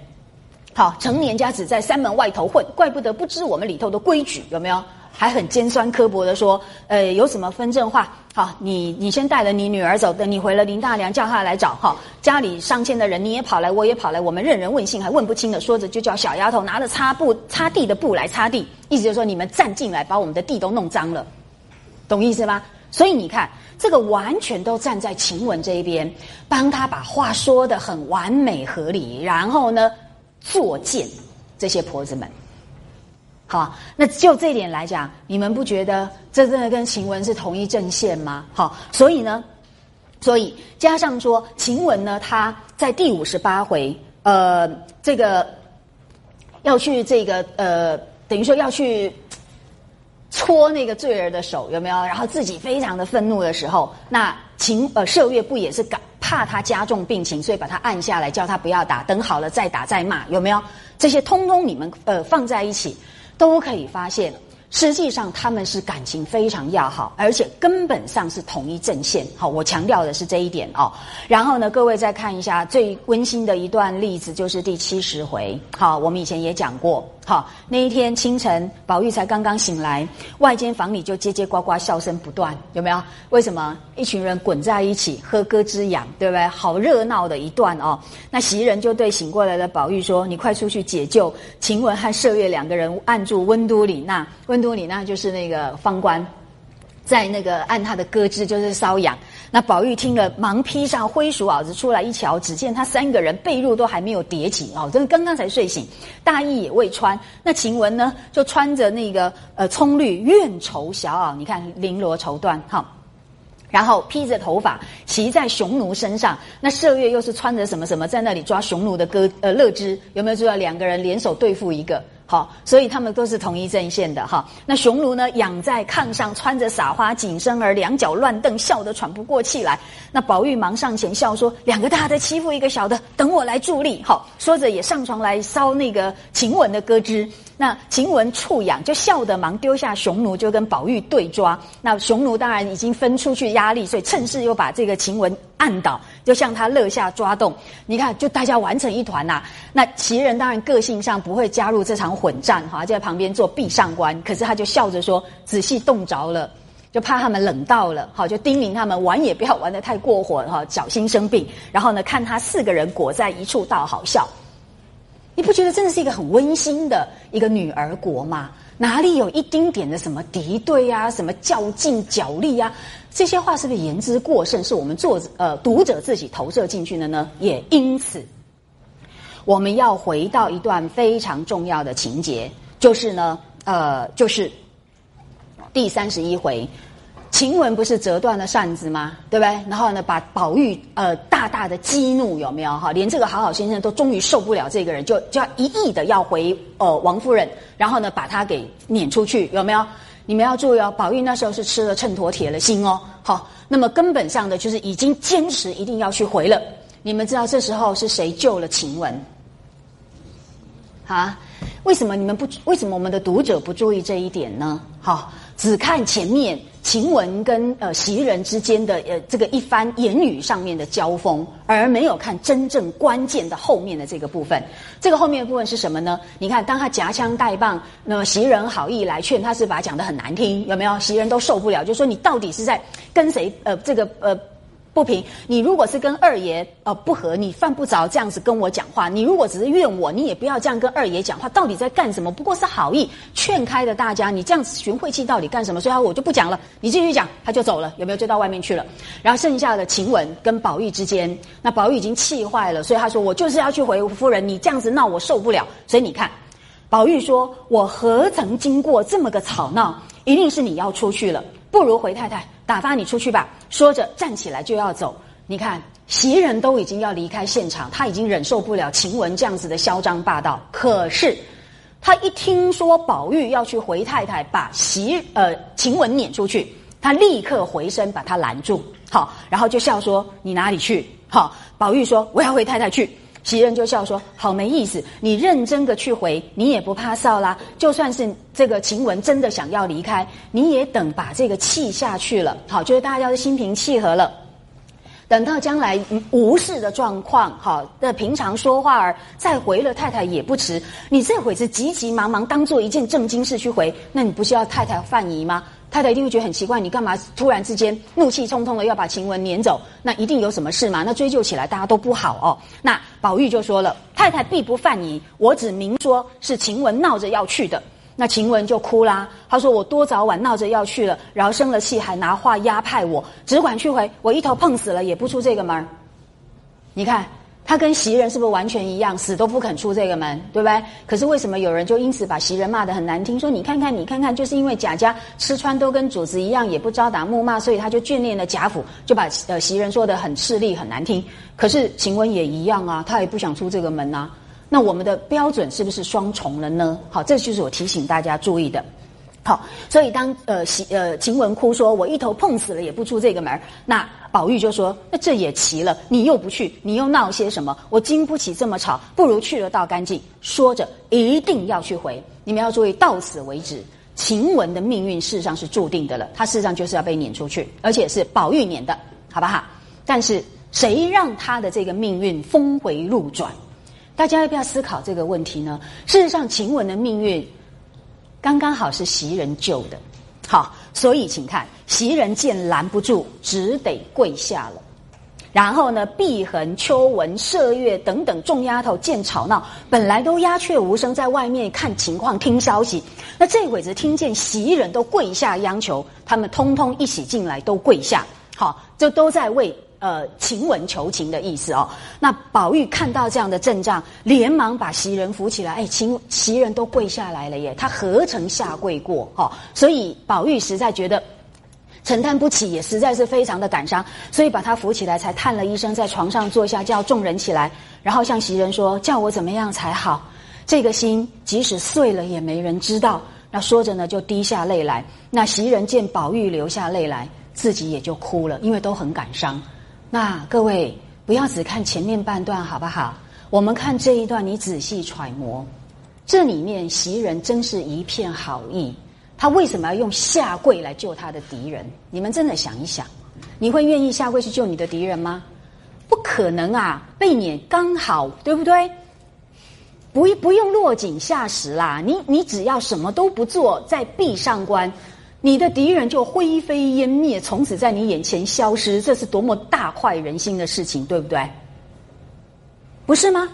[SPEAKER 1] 好成年家只在山门外头混，怪不得不知我们里头的规矩，有没有？”还很尖酸刻薄的说，呃，有什么分正话？好，你你先带着你女儿走，等你回了林大娘叫她来找哈。家里上千的人，你也跑来，我也跑来，我们任人问信还问不清的。说着就叫小丫头拿着擦布擦地的布来擦地，意思就是说你们站进来把我们的地都弄脏了，懂意思吗？所以你看，这个完全都站在晴雯这一边，帮他把话说的很完美合理，然后呢，作践这些婆子们。好，那就这一点来讲，你们不觉得这真的跟晴雯是同一阵线吗？好，所以呢，所以加上说晴雯呢，她在第五十八回，呃，这个要去这个呃，等于说要去搓那个坠儿的手，有没有？然后自己非常的愤怒的时候，那晴呃麝月不也是敢怕他加重病情，所以把他按下来，叫他不要打，等好了再打再骂，有没有？这些通通你们呃放在一起。都可以发现，实际上他们是感情非常要好，而且根本上是同一阵线。好，我强调的是这一点哦。然后呢，各位再看一下最温馨的一段例子，就是第七十回。好，我们以前也讲过。好，那一天清晨，宝玉才刚刚醒来，外间房里就叽叽呱呱笑声不断，有没有？为什么？一群人滚在一起喝歌之养，对不对？好热闹的一段哦。那袭人就对醒过来的宝玉说：“你快出去解救晴雯和麝月两个人，按住温都里那。温多里那就是那个方官。”在那个按他的歌之，就是瘙痒。那宝玉听了，忙披上灰鼠袄子出来一瞧，只见他三个人被褥都还没有叠起哦，真的刚刚才睡醒，大衣也未穿。那晴雯呢，就穿着那个呃葱绿怨绸小袄，你看绫罗绸缎哈，然后披着头发骑在雄奴身上。那麝月又是穿着什么什么，在那里抓雄奴的歌呃乐之，有没有注意到两个人联手对付一个？好，所以他们都是同一阵线的哈。那雄奴呢，仰在炕上，穿着撒花紧身儿，两脚乱蹬，笑得喘不过气来。那宝玉忙上前笑说：“两个大的欺负一个小的，等我来助力。”好，说着也上床来烧那个晴雯的歌枝。那晴雯触痒，就笑得忙丢下雄奴，就跟宝玉对抓。那雄奴当然已经分出去压力，所以趁势又把这个晴雯按倒，就向他勒下抓动。你看，就大家玩成一团呐。那齐人当然个性上不会加入这场混战，哈，就在旁边做壁上观。可是他就笑着说：“仔细冻着了，就怕他们冷到了，好，就叮咛他们玩也不要玩的太过火，哈，小心生病。然后呢，看他四个人裹在一处，倒好笑。你不觉得真的是一个很温馨的一个女儿国吗？哪里有一丁点的什么敌对啊，什么较劲角力啊？这些话是不是言之过甚？是我们作者呃读者自己投射进去的呢？也因此，我们要回到一段非常重要的情节，就是呢，呃，就是第三十一回。晴雯不是折断了扇子吗？对不对？然后呢，把宝玉呃大大的激怒，有没有哈？连这个好好先生都终于受不了这个人，就就要一意的要回呃王夫人，然后呢把他给撵出去，有没有？你们要注意哦，宝玉那时候是吃了秤砣铁了心哦。好，那么根本上的就是已经坚持一定要去回了。你们知道这时候是谁救了晴雯？啊？为什么你们不？为什么我们的读者不注意这一点呢？好。只看前面晴雯跟呃袭人之间的呃这个一番言语上面的交锋，而没有看真正关键的后面的这个部分。这个后面的部分是什么呢？你看，当他夹枪带棒，那么袭人好意来劝，他是把他讲的很难听，有没有？袭人都受不了，就说你到底是在跟谁？呃，这个呃。不平，你如果是跟二爷呃不和，你犯不着这样子跟我讲话。你如果只是怨我，你也不要这样跟二爷讲话。到底在干什么？不过是好意劝开的大家，你这样子寻晦气到底干什么？所以我就不讲了，你继续讲，他就走了，有没有？就到外面去了。然后剩下的晴雯跟宝玉之间，那宝玉已经气坏了，所以他说我就是要去回夫人，你这样子闹我受不了。所以你看，宝玉说我何曾经过这么个吵闹？一定是你要出去了，不如回太太。打发你出去吧！说着站起来就要走。你看袭人都已经要离开现场，他已经忍受不了晴雯这样子的嚣张霸道。可是他一听说宝玉要去回太太，把袭呃晴雯撵出去，他立刻回身把他拦住。好，然后就笑说：“你哪里去？”好，宝玉说：“我要回太太去。”袭人就笑说：“好没意思，你认真的去回，你也不怕臊啦。就算是这个晴雯真的想要离开，你也等把这个气下去了。好，就是大家都心平气和了。等到将来无事的状况，好，那平常说话儿再回了太太也不迟。你这会子急急忙忙当做一件正经事去回，那你不是要太太犯疑吗？”太太一定会觉得很奇怪，你干嘛突然之间怒气冲冲的要把晴雯撵走？那一定有什么事嘛？那追究起来大家都不好哦。那宝玉就说了：“太太必不犯疑，我只明说是晴雯闹着要去的。”那晴雯就哭啦，她说：“我多早晚闹着要去了，然后生了气还拿话压派我，只管去回，我一头碰死了也不出这个门你看。他跟袭人是不是完全一样，死都不肯出这个门，对不对？可是为什么有人就因此把袭人骂得很难听？说你看看，你看看，就是因为贾家吃穿都跟主子一样，也不招打木骂，所以他就眷恋了贾府，就把呃袭人说的很势利、很难听。可是晴雯也一样啊，他也不想出这个门呐。那我们的标准是不是双重了呢？好，这就是我提醒大家注意的。好，所以当呃袭呃晴雯哭说：“我一头碰死了也不出这个门。”那宝玉就说：“那这也奇了，你又不去，你又闹些什么？我经不起这么吵，不如去了倒干净。”说着一定要去回。你们要注意，到此为止，晴雯的命运事实上是注定的了。她事实上就是要被撵出去，而且是宝玉撵的，好不好？但是谁让她的这个命运峰回路转？大家要不要思考这个问题呢？事实上，晴雯的命运。刚刚好是袭人救的，好，所以请看，袭人见拦不住，只得跪下了。然后呢，碧痕、秋纹、麝月等等众丫头见吵闹，本来都鸦雀无声，在外面看情况、听消息。那这会子听见袭人都跪下央求，他们通通一起进来，都跪下，好，就都在为。呃，晴雯求情的意思哦。那宝玉看到这样的阵仗，连忙把袭人扶起来。哎，晴袭人都跪下来了耶，他何曾下跪过？哈，所以宝玉实在觉得承担不起，也实在是非常的感伤，所以把他扶起来，才叹了一声，在床上坐下，叫众人起来，然后向袭人说：“叫我怎么样才好？这个心即使碎了，也没人知道。”那说着呢，就滴下泪来。那袭人见宝玉流下泪来，自己也就哭了，因为都很感伤。那各位不要只看前面半段好不好？我们看这一段，你仔细揣摩，这里面袭人真是一片好意。他为什么要用下跪来救他的敌人？你们真的想一想，你会愿意下跪去救你的敌人吗？不可能啊！被撵刚好，对不对？不不用落井下石啦！你你只要什么都不做，在壁上观。你的敌人就灰飞烟灭，从此在你眼前消失，这是多么大快人心的事情，对不对？不是吗？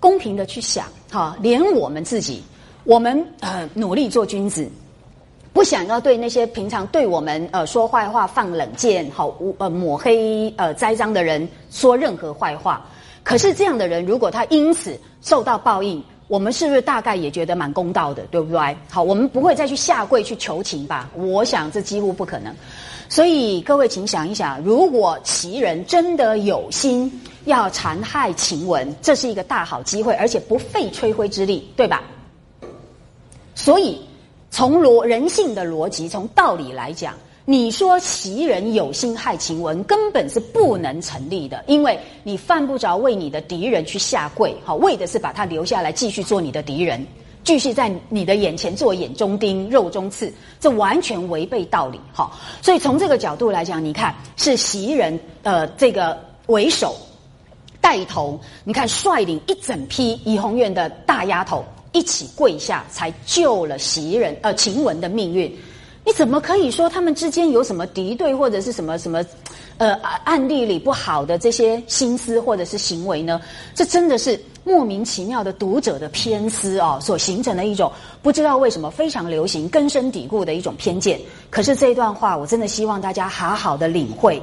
[SPEAKER 1] 公平的去想，哈，连我们自己，我们呃努力做君子，不想要对那些平常对我们呃说坏话、放冷箭、好呃抹黑、呃栽赃的人说任何坏话。可是这样的人，如果他因此受到报应，我们是不是大概也觉得蛮公道的，对不对？好，我们不会再去下跪去求情吧？我想这几乎不可能。所以各位，请想一想，如果齐人真的有心要残害晴雯，这是一个大好机会，而且不费吹灰之力，对吧？所以从逻人性的逻辑，从道理来讲。你说袭人有心害晴雯，根本是不能成立的，因为你犯不着为你的敌人去下跪，好，为的是把他留下来继续做你的敌人，继续在你的眼前做眼中钉、肉中刺，这完全违背道理，好，所以从这个角度来讲，你看是袭人呃这个为首带头，你看率领一整批怡红院的大丫头一起跪下，才救了袭人呃晴雯的命运。你怎么可以说他们之间有什么敌对或者是什么什么，呃，案例里不好的这些心思或者是行为呢？这真的是莫名其妙的读者的偏私哦，所形成的一种不知道为什么非常流行、根深蒂固的一种偏见。可是这一段话，我真的希望大家好好的领会，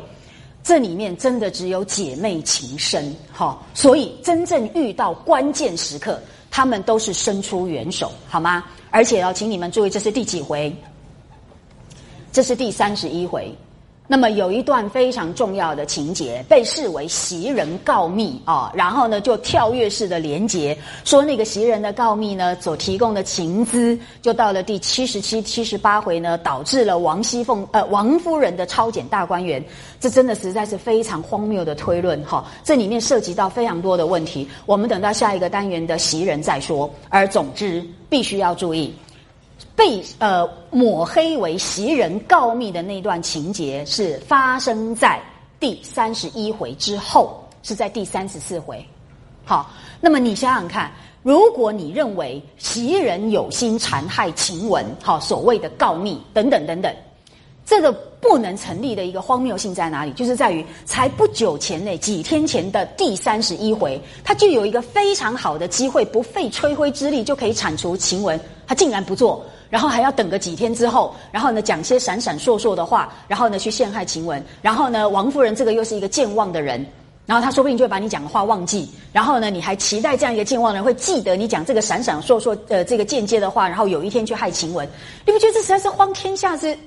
[SPEAKER 1] 这里面真的只有姐妹情深哈。所以真正遇到关键时刻，他们都是伸出援手，好吗？而且要请你们注意，这是第几回？这是第三十一回，那么有一段非常重要的情节，被视为袭人告密啊，然后呢就跳跃式的连结，说那个袭人的告密呢所提供的情资，就到了第七十七、七十八回呢，导致了王熙凤呃王夫人的抄检大观园，这真的实在是非常荒谬的推论哈，这里面涉及到非常多的问题，我们等到下一个单元的袭人再说，而总之必须要注意。被呃抹黑为袭人告密的那段情节是发生在第三十一回之后，是在第三十四回。好，那么你想想看，如果你认为袭人有心残害晴雯，好，所谓的告密等等等等，这个不能成立的一个荒谬性在哪里？就是在于才不久前内几天前的第三十一回，他就有一个非常好的机会，不费吹灰之力就可以铲除晴雯，他竟然不做。然后还要等个几天之后，然后呢讲些闪闪烁烁的话，然后呢去陷害晴雯，然后呢王夫人这个又是一个健忘的人，然后他说不定就会把你讲的话忘记，然后呢你还期待这样一个健忘的人会记得你讲这个闪闪烁烁呃这个间接的话，然后有一天去害晴雯，你不觉得这实在是荒天下之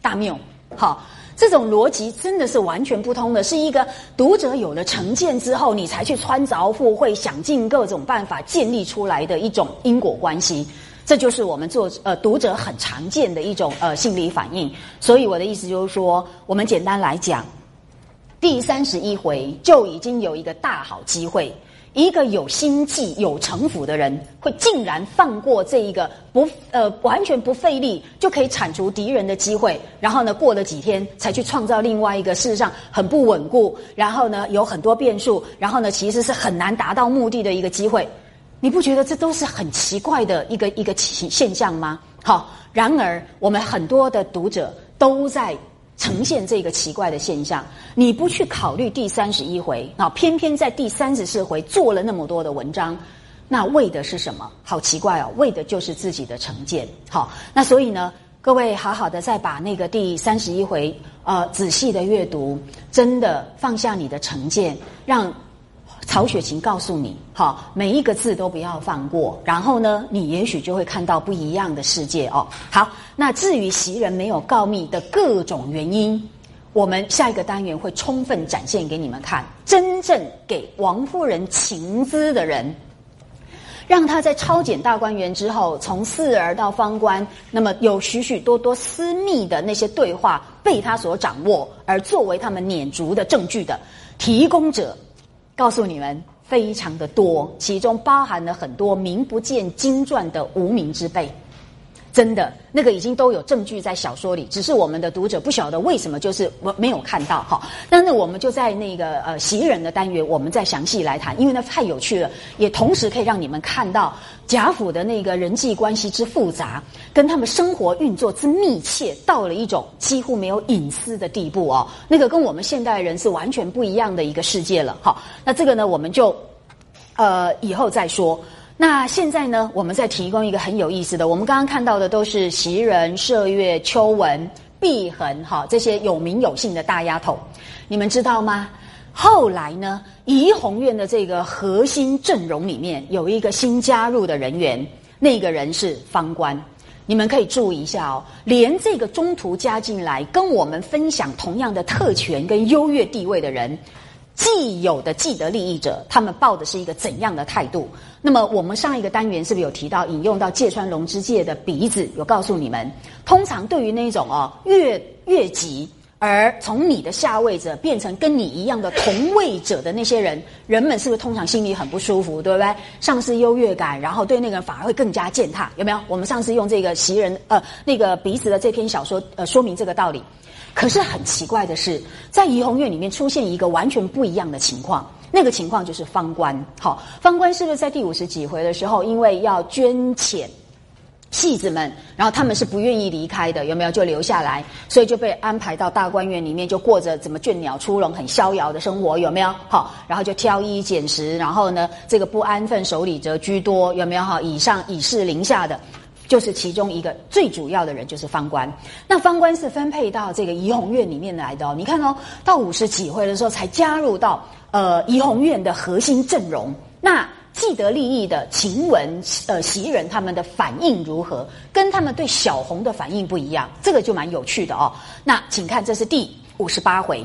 [SPEAKER 1] 大谬？好，这种逻辑真的是完全不通的，是一个读者有了成见之后，你才去穿凿附会，想尽各种办法建立出来的一种因果关系。这就是我们做呃读者很常见的一种呃心理反应，所以我的意思就是说，我们简单来讲，第三十一回就已经有一个大好机会，一个有心计、有城府的人，会竟然放过这一个不呃完全不费力就可以铲除敌人的机会，然后呢过了几天才去创造另外一个事实上很不稳固，然后呢有很多变数，然后呢其实是很难达到目的的一个机会。你不觉得这都是很奇怪的一个一个现现象吗？好，然而我们很多的读者都在呈现这个奇怪的现象。你不去考虑第三十一回，啊，偏偏在第三十四回做了那么多的文章，那为的是什么？好奇怪哦，为的就是自己的成见。好，那所以呢，各位好好的再把那个第三十一回呃仔细的阅读，真的放下你的成见，让。曹雪芹告诉你：好，每一个字都不要放过。然后呢，你也许就会看到不一样的世界哦。好，那至于袭人没有告密的各种原因，我们下一个单元会充分展现给你们看。真正给王夫人情资的人，让他在抄检大观园之后，从四儿到方官，那么有许许多多私密的那些对话被他所掌握，而作为他们撵逐的证据的提供者。告诉你们，非常的多，其中包含了很多名不见经传的无名之辈。真的，那个已经都有证据在小说里，只是我们的读者不晓得为什么就是我没有看到哈。那那我们就在那个呃袭人的单元，我们再详细来谈，因为那太有趣了，也同时可以让你们看到贾府的那个人际关系之复杂，跟他们生活运作之密切，到了一种几乎没有隐私的地步哦。那个跟我们现代人是完全不一样的一个世界了。好，那这个呢，我们就呃以后再说。那现在呢，我们再提供一个很有意思的。我们刚刚看到的都是袭人、麝月、秋纹、碧痕，哈，这些有名有姓的大丫头。你们知道吗？后来呢，怡红院的这个核心阵容里面有一个新加入的人员，那个人是方官。你们可以注意一下哦，连这个中途加进来跟我们分享同样的特权跟优越地位的人。既有的既得利益者，他们抱的是一个怎样的态度？那么我们上一个单元是不是有提到引用到芥川龙之介的鼻子？有告诉你们，通常对于那种哦越越级而从你的下位者变成跟你一样的同位者的那些人，人们是不是通常心里很不舒服？对不对？丧失优越感，然后对那个人反而会更加践踏，有没有？我们上次用这个袭人呃那个鼻子的这篇小说呃说明这个道理。可是很奇怪的是，在怡红院里面出现一个完全不一样的情况。那个情况就是方官，好，方官是不是在第五十几回的时候，因为要捐遣戏子们，然后他们是不愿意离开的，有没有就留下来，所以就被安排到大观园里面，就过着怎么倦鸟出笼、很逍遥的生活，有没有？好，然后就挑衣拣食，然后呢，这个不安分守礼者居多，有没有？哈，以上以示临下的。就是其中一个最主要的人，就是方官。那方官是分配到这个怡红院里面来的哦。你看哦，到五十几回的时候才加入到呃怡红院的核心阵容。那既得利益的晴雯、呃袭人他们的反应如何？跟他们对小红的反应不一样，这个就蛮有趣的哦。那请看，这是第五十八回，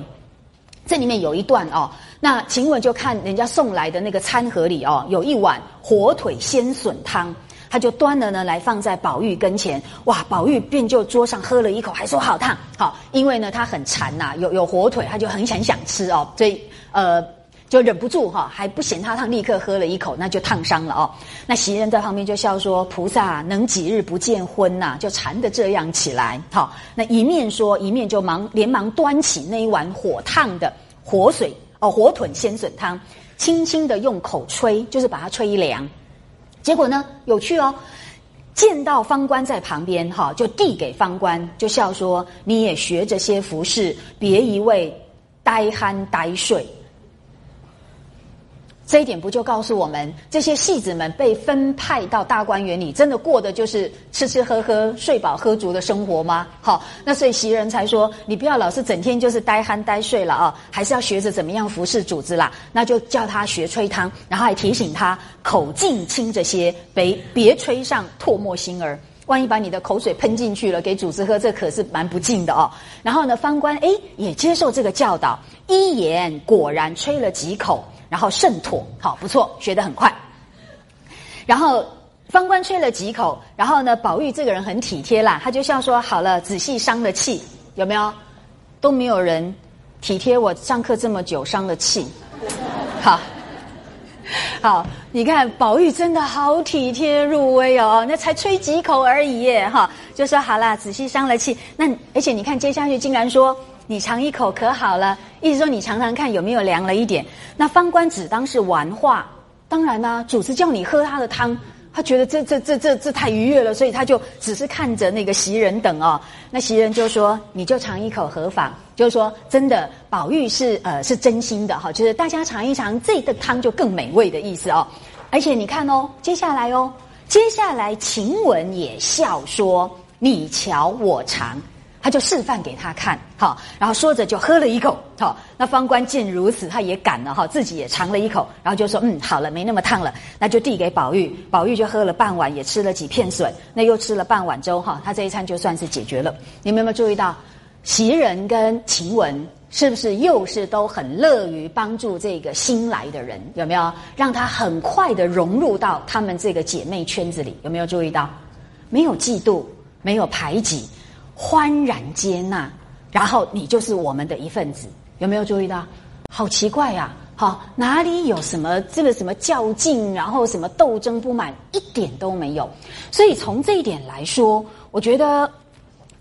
[SPEAKER 1] 这里面有一段哦。那晴雯就看人家送来的那个餐盒里哦，有一碗火腿鲜笋汤。他就端了呢，来放在宝玉跟前。哇，宝玉便就桌上喝了一口，还说好烫。好，因为呢他很馋呐，有有火腿，他就很想想吃哦，所以呃就忍不住哈，还不嫌他烫，立刻喝了一口，那就烫伤了哦。那袭人在旁边就笑说：“菩萨能几日不见荤呐？就馋的这样起来。”好，那一面说，一面就忙连忙端起那一碗火烫的火水哦，火腿鲜笋汤，轻轻的用口吹，就是把它吹凉。结果呢，有趣哦！见到方官在旁边，哈，就递给方官，就笑说：“你也学着些服饰，别一味呆憨呆睡。”这一点不就告诉我们，这些戏子们被分派到大观园里，真的过的就是吃吃喝喝、睡饱喝足的生活吗？好，那所以袭人才说，你不要老是整天就是呆酣呆睡了啊，还是要学着怎么样服侍主子啦。那就叫他学吹汤，然后还提醒他口径轻着些，别别吹上唾沫星儿，万一把你的口水喷进去了，给主子喝，这可是蛮不敬的哦。然后呢，方官哎也接受这个教导，一言果然吹了几口。然后甚妥，好不错，学得很快。然后方官吹了几口，然后呢，宝玉这个人很体贴啦，他就笑说：“好了，仔细伤了气，有没有？都没有人体贴我上课这么久伤了气。好，好，你看宝玉真的好体贴入微哦，那才吹几口而已耶，哈，就说好啦，仔细伤了气。那而且你看接下去竟然说。”你尝一口可好了，意思说你尝尝看有没有凉了一点。那方官只当是玩话，当然啦，主子叫你喝他的汤，他觉得这这这这这太愉悦了，所以他就只是看着那个袭人等哦。那袭人就说：“你就尝一口何妨？”就是说，真的，宝玉是呃是真心的哈，就是大家尝一尝这个汤就更美味的意思哦。而且你看哦，接下来哦，接下来晴雯也笑说：“你瞧我尝。”他就示范给他看，好，然后说着就喝了一口，好，那方官见如此，他也敢了哈，自己也尝了一口，然后就说，嗯，好了，没那么烫了，那就递给宝玉，宝玉就喝了半碗，也吃了几片笋，那又吃了半碗粥，哈，他这一餐就算是解决了。你们有没有注意到，袭人跟晴雯是不是又是都很乐于帮助这个新来的人？有没有让他很快的融入到他们这个姐妹圈子里？有没有注意到？没有嫉妒，没有排挤。欢然接纳，然后你就是我们的一份子，有没有注意到？好奇怪呀！好，哪里有什么这个什么较劲，然后什么斗争不满，一点都没有。所以从这一点来说，我觉得。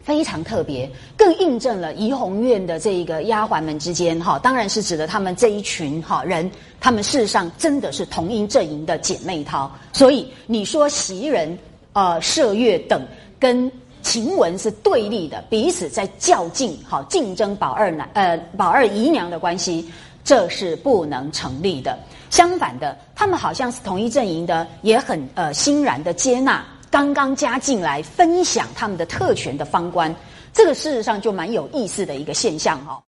[SPEAKER 1] 非常特别，更印证了怡红院的这一个丫鬟们之间，哈，当然是指的他们这一群哈人，他们事实上真的是同音阵营的姐妹淘。所以你说袭人、呃麝月等跟晴雯是对立的，彼此在较劲，好竞争宝二奶呃宝二姨娘的关系，这是不能成立的。相反的，他们好像是同一阵营的，也很呃欣然的接纳。刚刚加进来分享他们的特权的方官，这个事实上就蛮有意思的一个现象哦。